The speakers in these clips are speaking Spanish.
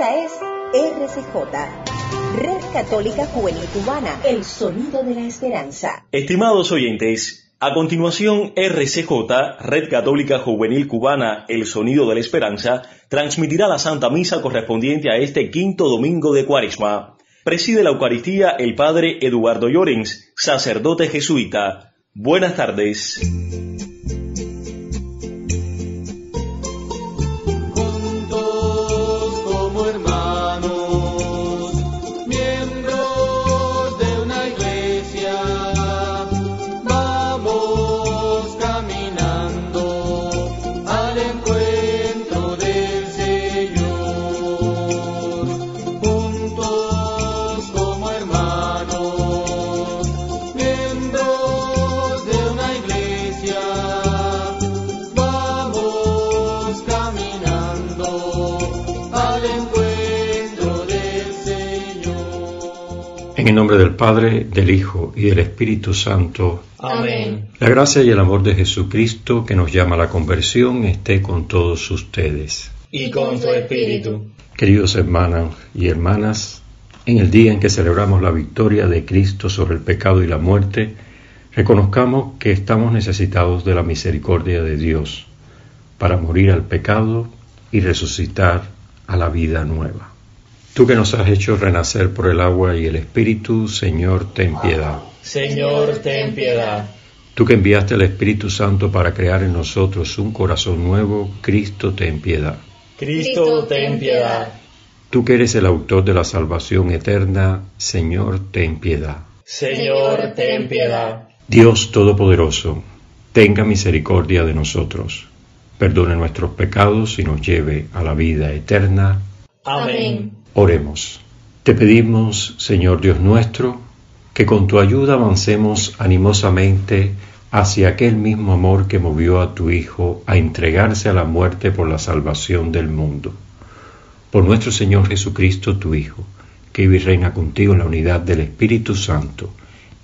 Esta es RCJ, Red Católica Juvenil Cubana, el sonido de la esperanza. Estimados oyentes, a continuación RCJ, Red Católica Juvenil Cubana, el sonido de la esperanza, transmitirá la Santa Misa correspondiente a este quinto domingo de Cuaresma. Preside la Eucaristía el Padre Eduardo Llorens, sacerdote jesuita. Buenas tardes. En el nombre del Padre, del Hijo y del Espíritu Santo. Amén. La gracia y el amor de Jesucristo que nos llama a la conversión esté con todos ustedes. Y con tu espíritu. Queridos hermanos y hermanas, en el día en que celebramos la victoria de Cristo sobre el pecado y la muerte, reconozcamos que estamos necesitados de la misericordia de Dios para morir al pecado y resucitar a la vida nueva. Tú que nos has hecho renacer por el agua y el Espíritu, Señor, ten piedad. Señor, ten piedad. Tú que enviaste el Espíritu Santo para crear en nosotros un corazón nuevo, Cristo, ten piedad. Cristo, ten piedad. Tú que eres el autor de la salvación eterna, Señor, ten piedad. Señor, ten piedad. Dios Todopoderoso, tenga misericordia de nosotros, perdone nuestros pecados y nos lleve a la vida eterna. Amén. Oremos. Te pedimos, Señor Dios nuestro, que con tu ayuda avancemos animosamente hacia aquel mismo amor que movió a tu Hijo a entregarse a la muerte por la salvación del mundo. Por nuestro Señor Jesucristo, tu Hijo, que vive y reina contigo en la unidad del Espíritu Santo,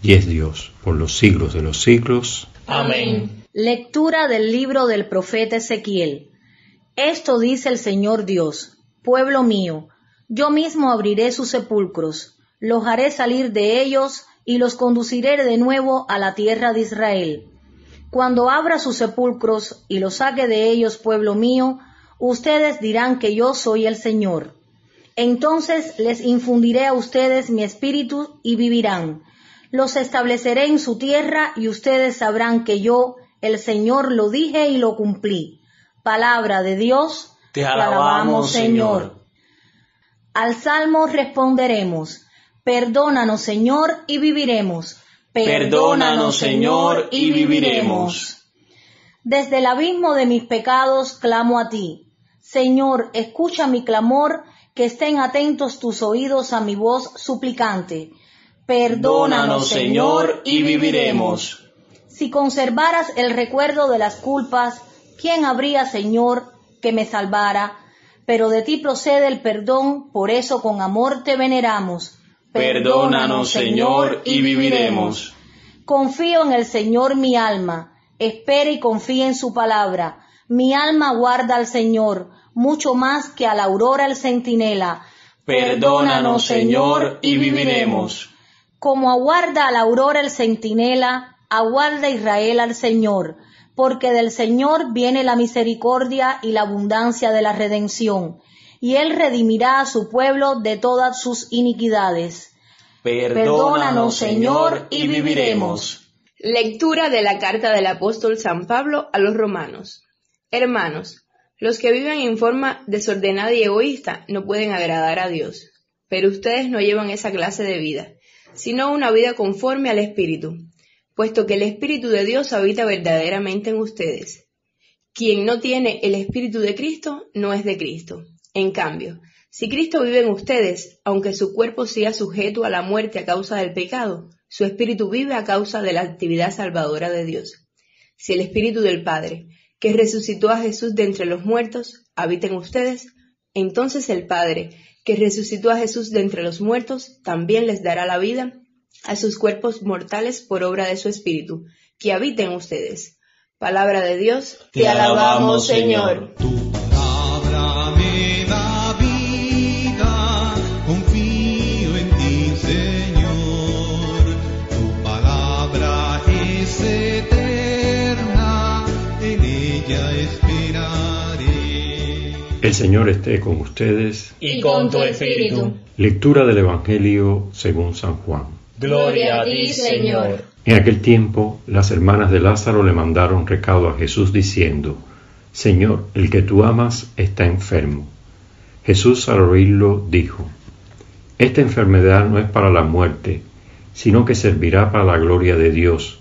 y es Dios por los siglos de los siglos. Amén. Lectura del libro del profeta Ezequiel. Esto dice el Señor Dios, pueblo mío, yo mismo abriré sus sepulcros, los haré salir de ellos y los conduciré de nuevo a la tierra de Israel. Cuando abra sus sepulcros y los saque de ellos, pueblo mío, ustedes dirán que yo soy el Señor. Entonces les infundiré a ustedes mi espíritu y vivirán. Los estableceré en su tierra y ustedes sabrán que yo, el Señor, lo dije y lo cumplí. Palabra de Dios. Te alabamos, Señor. Al salmo responderemos, perdónanos Señor y viviremos. Perdónanos, Señor, y viviremos. Desde el abismo de mis pecados clamo a ti. Señor, escucha mi clamor, que estén atentos tus oídos a mi voz suplicante. Perdónanos, Señor, y viviremos. Si conservaras el recuerdo de las culpas, ¿quién habría, Señor, que me salvara? Pero de ti procede el perdón, por eso con amor te veneramos. Perdónanos, Señor, y viviremos. Confío en el Señor mi alma, espera y confía en su palabra. Mi alma guarda al Señor, mucho más que a la aurora el centinela. Perdónanos, Señor, y viviremos. Como aguarda a la aurora el centinela, aguarda Israel al Señor, porque del Señor viene la misericordia y la abundancia de la redención, y Él redimirá a su pueblo de todas sus iniquidades. Perdónanos, Señor, y viviremos. Lectura de la carta del apóstol San Pablo a los romanos. Hermanos, los que viven en forma desordenada y egoísta no pueden agradar a Dios, pero ustedes no llevan esa clase de vida, sino una vida conforme al Espíritu, puesto que el Espíritu de Dios habita verdaderamente en ustedes. Quien no tiene el Espíritu de Cristo no es de Cristo. En cambio, si Cristo vive en ustedes, aunque su cuerpo sea sujeto a la muerte a causa del pecado, su espíritu vive a causa de la actividad salvadora de Dios. Si el Espíritu del Padre, que resucitó a Jesús de entre los muertos, habita en ustedes, entonces el Padre, que resucitó a Jesús de entre los muertos, también les dará la vida a sus cuerpos mortales por obra de su Espíritu, que habita en ustedes. Palabra de Dios, te, alabamos, Señor. Señor. El Señor esté con ustedes. Y con tu espíritu. Lectura del Evangelio según San Juan. Gloria a ti, Señor. En aquel tiempo, las hermanas de Lázaro le mandaron recado a Jesús diciendo, Señor, el que tú amas está enfermo. Jesús al oírlo dijo, Esta enfermedad no es para la muerte, sino que servirá para la gloria de Dios,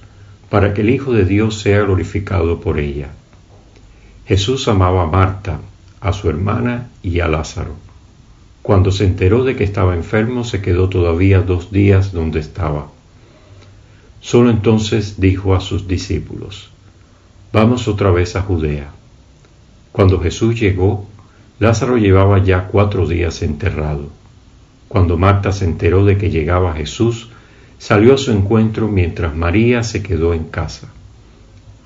para que el Hijo de Dios sea glorificado por ella. Jesús amaba a Marta, a su hermana y a Lázaro. Cuando se enteró de que estaba enfermo, se quedó todavía dos días donde estaba. Solo entonces dijo a sus discípulos, Vamos otra vez a Judea. Cuando Jesús llegó, Lázaro llevaba ya cuatro días enterrado. Cuando Marta se enteró de que llegaba Jesús, salió a su encuentro mientras María se quedó en casa.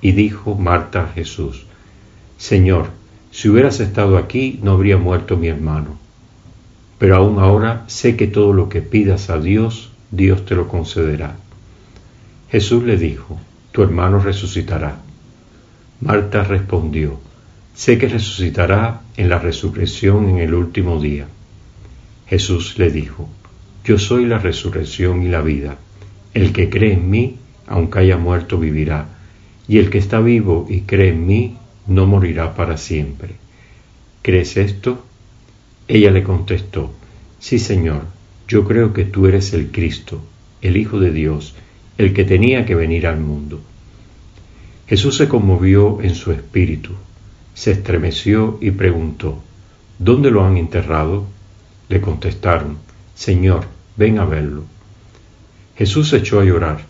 Y dijo Marta a Jesús, Señor, si hubieras estado aquí, no habría muerto mi hermano. Pero aún ahora sé que todo lo que pidas a Dios, Dios te lo concederá. Jesús le dijo, tu hermano resucitará. Marta respondió, sé que resucitará en la resurrección en el último día. Jesús le dijo, yo soy la resurrección y la vida. El que cree en mí, aunque haya muerto, vivirá. Y el que está vivo y cree en mí, no morirá para siempre. ¿Crees esto? Ella le contestó, Sí, Señor, yo creo que tú eres el Cristo, el Hijo de Dios, el que tenía que venir al mundo. Jesús se conmovió en su espíritu, se estremeció y preguntó, ¿Dónde lo han enterrado? Le contestaron, Señor, ven a verlo. Jesús se echó a llorar.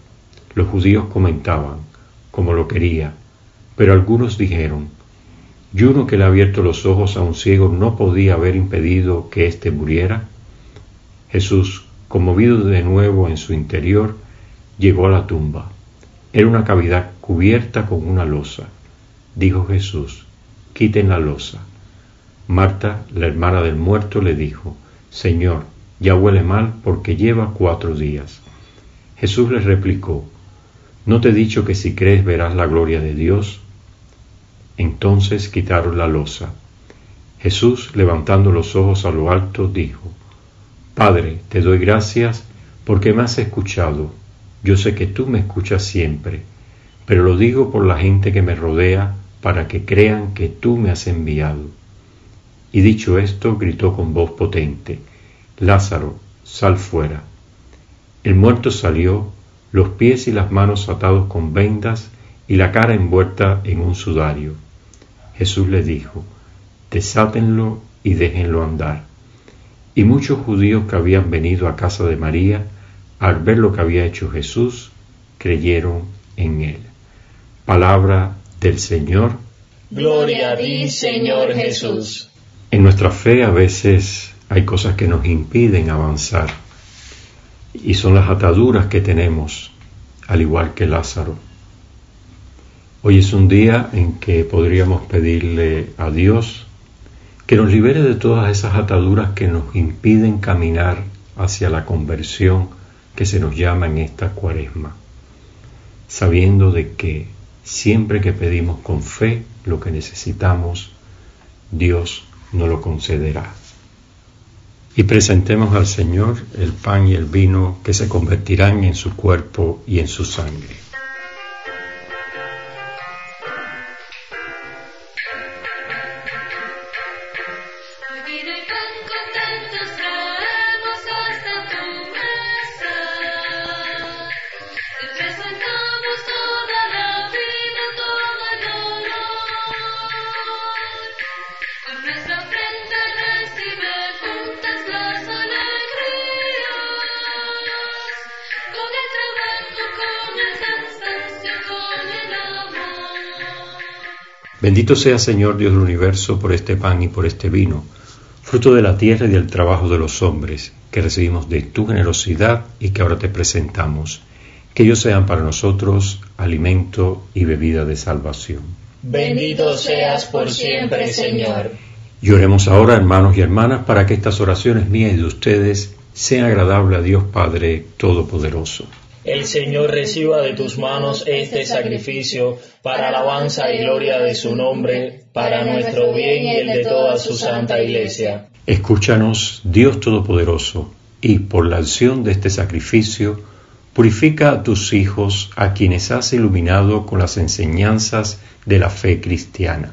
Los judíos comentaban, como lo quería, pero algunos dijeron, ¿y uno que le ha abierto los ojos a un ciego no podía haber impedido que éste muriera? Jesús, conmovido de nuevo en su interior, llegó a la tumba. Era una cavidad cubierta con una losa. Dijo Jesús, quiten la losa. Marta, la hermana del muerto, le dijo, Señor, ya huele mal porque lleva cuatro días. Jesús le replicó, ¿no te he dicho que si crees verás la gloria de Dios? Entonces quitaron la losa. Jesús, levantando los ojos a lo alto, dijo, Padre, te doy gracias porque me has escuchado. Yo sé que tú me escuchas siempre, pero lo digo por la gente que me rodea para que crean que tú me has enviado. Y dicho esto, gritó con voz potente, Lázaro, sal fuera. El muerto salió, los pies y las manos atados con vendas y la cara envuelta en un sudario. Jesús le dijo, desátenlo y déjenlo andar. Y muchos judíos que habían venido a casa de María, al ver lo que había hecho Jesús, creyeron en él. Palabra del Señor. Gloria a ti, Señor Jesús. En nuestra fe a veces hay cosas que nos impiden avanzar y son las ataduras que tenemos, al igual que Lázaro. Hoy es un día en que podríamos pedirle a Dios que nos libere de todas esas ataduras que nos impiden caminar hacia la conversión que se nos llama en esta cuaresma, sabiendo de que siempre que pedimos con fe lo que necesitamos, Dios nos lo concederá. Y presentemos al Señor el pan y el vino que se convertirán en su cuerpo y en su sangre. Bendito sea Señor Dios del universo por este pan y por este vino, fruto de la tierra y del trabajo de los hombres, que recibimos de tu generosidad y que ahora te presentamos. Que ellos sean para nosotros alimento y bebida de salvación. Bendito seas por siempre, Señor. Y oremos ahora, hermanos y hermanas, para que estas oraciones mías y de ustedes sean agradables a Dios Padre Todopoderoso. El Señor reciba de tus manos este sacrificio para alabanza y gloria de su nombre, para nuestro bien y el de toda su santa iglesia. Escúchanos, Dios Todopoderoso, y por la acción de este sacrificio, purifica a tus hijos a quienes has iluminado con las enseñanzas de la fe cristiana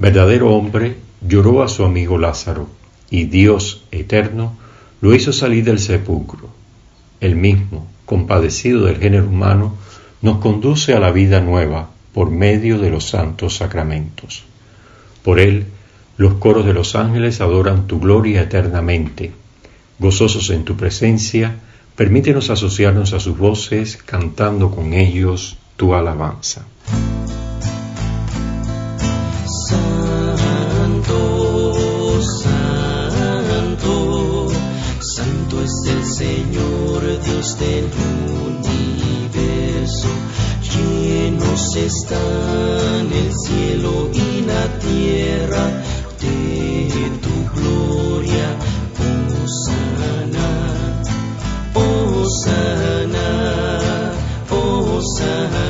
verdadero hombre, lloró a su amigo Lázaro, y Dios eterno lo hizo salir del sepulcro. El mismo, compadecido del género humano, nos conduce a la vida nueva por medio de los santos sacramentos. Por él, los coros de los ángeles adoran tu gloria eternamente. Gozosos en tu presencia, permítenos asociarnos a sus voces, cantando con ellos tu alabanza. Del universo, llenos están el cielo y la tierra de tu gloria, oh sana, oh sana, oh sana,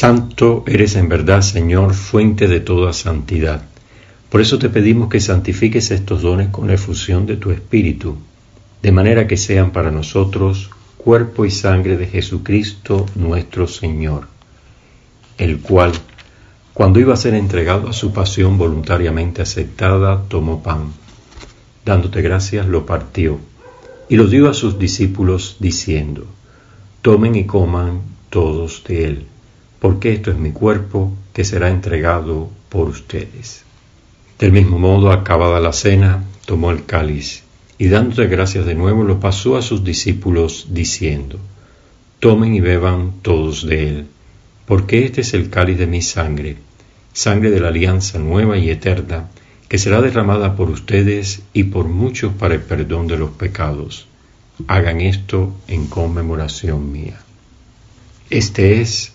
Santo eres en verdad, Señor, fuente de toda santidad. Por eso te pedimos que santifiques estos dones con la efusión de tu Espíritu, de manera que sean para nosotros cuerpo y sangre de Jesucristo nuestro Señor, el cual, cuando iba a ser entregado a su pasión voluntariamente aceptada, tomó pan. Dándote gracias, lo partió y lo dio a sus discípulos, diciendo, Tomen y coman todos de él porque esto es mi cuerpo que será entregado por ustedes. Del mismo modo, acabada la cena, tomó el cáliz y dándote gracias de nuevo lo pasó a sus discípulos diciendo, Tomen y beban todos de él, porque este es el cáliz de mi sangre, sangre de la alianza nueva y eterna, que será derramada por ustedes y por muchos para el perdón de los pecados. Hagan esto en conmemoración mía. Este es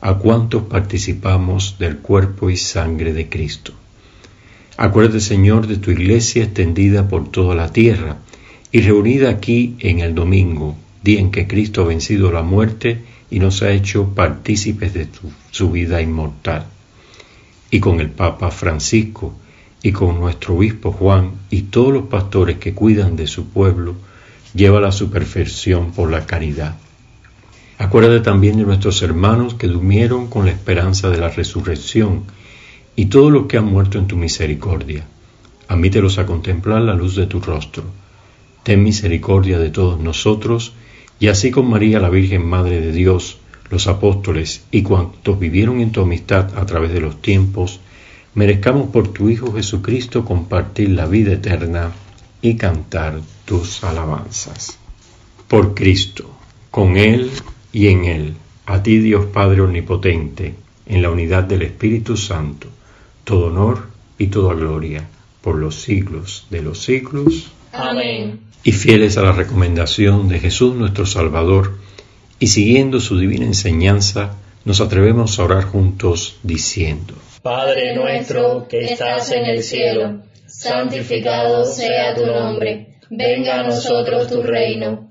a cuantos participamos del cuerpo y sangre de Cristo. Acuérdate, Señor, de tu iglesia extendida por toda la tierra y reunida aquí en el domingo, día en que Cristo ha vencido la muerte y nos ha hecho partícipes de su vida inmortal. Y con el Papa Francisco y con nuestro obispo Juan y todos los pastores que cuidan de su pueblo, lleva a su perfección por la caridad Acuérdate también de nuestros hermanos que durmieron con la esperanza de la resurrección y todos los que han muerto en tu misericordia. Admítelos a contemplar la luz de tu rostro. Ten misericordia de todos nosotros, y así con María la Virgen Madre de Dios, los apóstoles y cuantos vivieron en tu amistad a través de los tiempos, merezcamos por tu Hijo Jesucristo compartir la vida eterna. y cantar tus alabanzas. Por Cristo, con Él y en Él, a ti Dios Padre Omnipotente, en la unidad del Espíritu Santo, todo honor y toda gloria, por los siglos de los siglos. Amén. Y fieles a la recomendación de Jesús nuestro Salvador, y siguiendo su divina enseñanza, nos atrevemos a orar juntos diciendo, Padre nuestro que estás en el cielo, santificado sea tu nombre, venga a nosotros tu reino,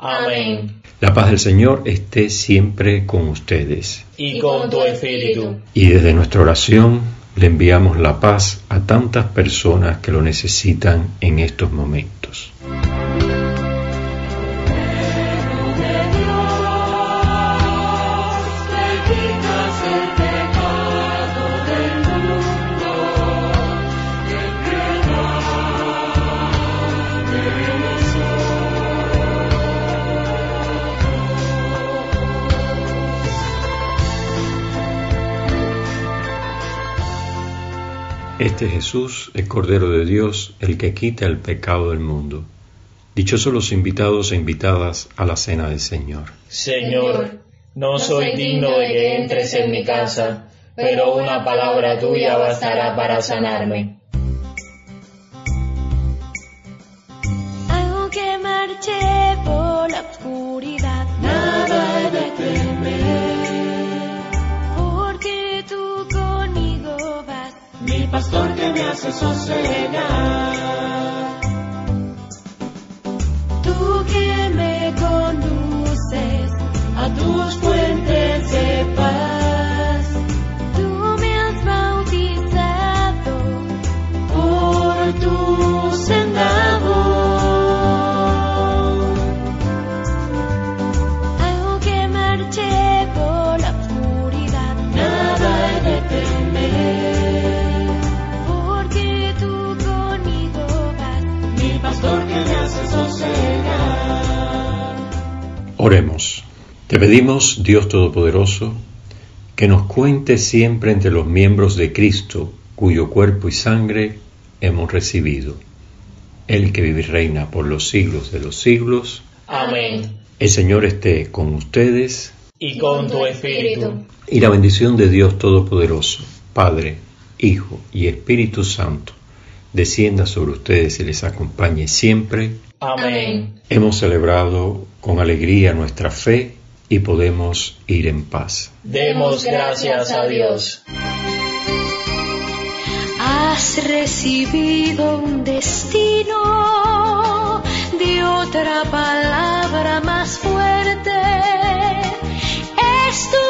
Amén. La paz del Señor esté siempre con ustedes. Y con tu espíritu. Y desde nuestra oración le enviamos la paz a tantas personas que lo necesitan en estos momentos. Este Jesús es Cordero de Dios, el que quita el pecado del mundo. Dichosos los invitados e invitadas a la cena del Señor. Señor, no soy digno de que entres en mi casa, pero una palabra tuya bastará para sanarme. Aunque marche por la oscuridad, pastor que me hace sosegar. Oremos. Te pedimos, Dios Todopoderoso, que nos cuentes siempre entre los miembros de Cristo, cuyo cuerpo y sangre hemos recibido. El que vive y reina por los siglos de los siglos. Amén. El Señor esté con ustedes Y con tu espíritu. y la bendición de Dios Todopoderoso, Padre, Hijo y Espíritu Santo, descienda sobre ustedes y les acompañe siempre. Amén. Hemos celebrado con alegría nuestra fe y podemos ir en paz. Demos gracias a Dios. Has recibido un destino de otra palabra más fuerte. Es tu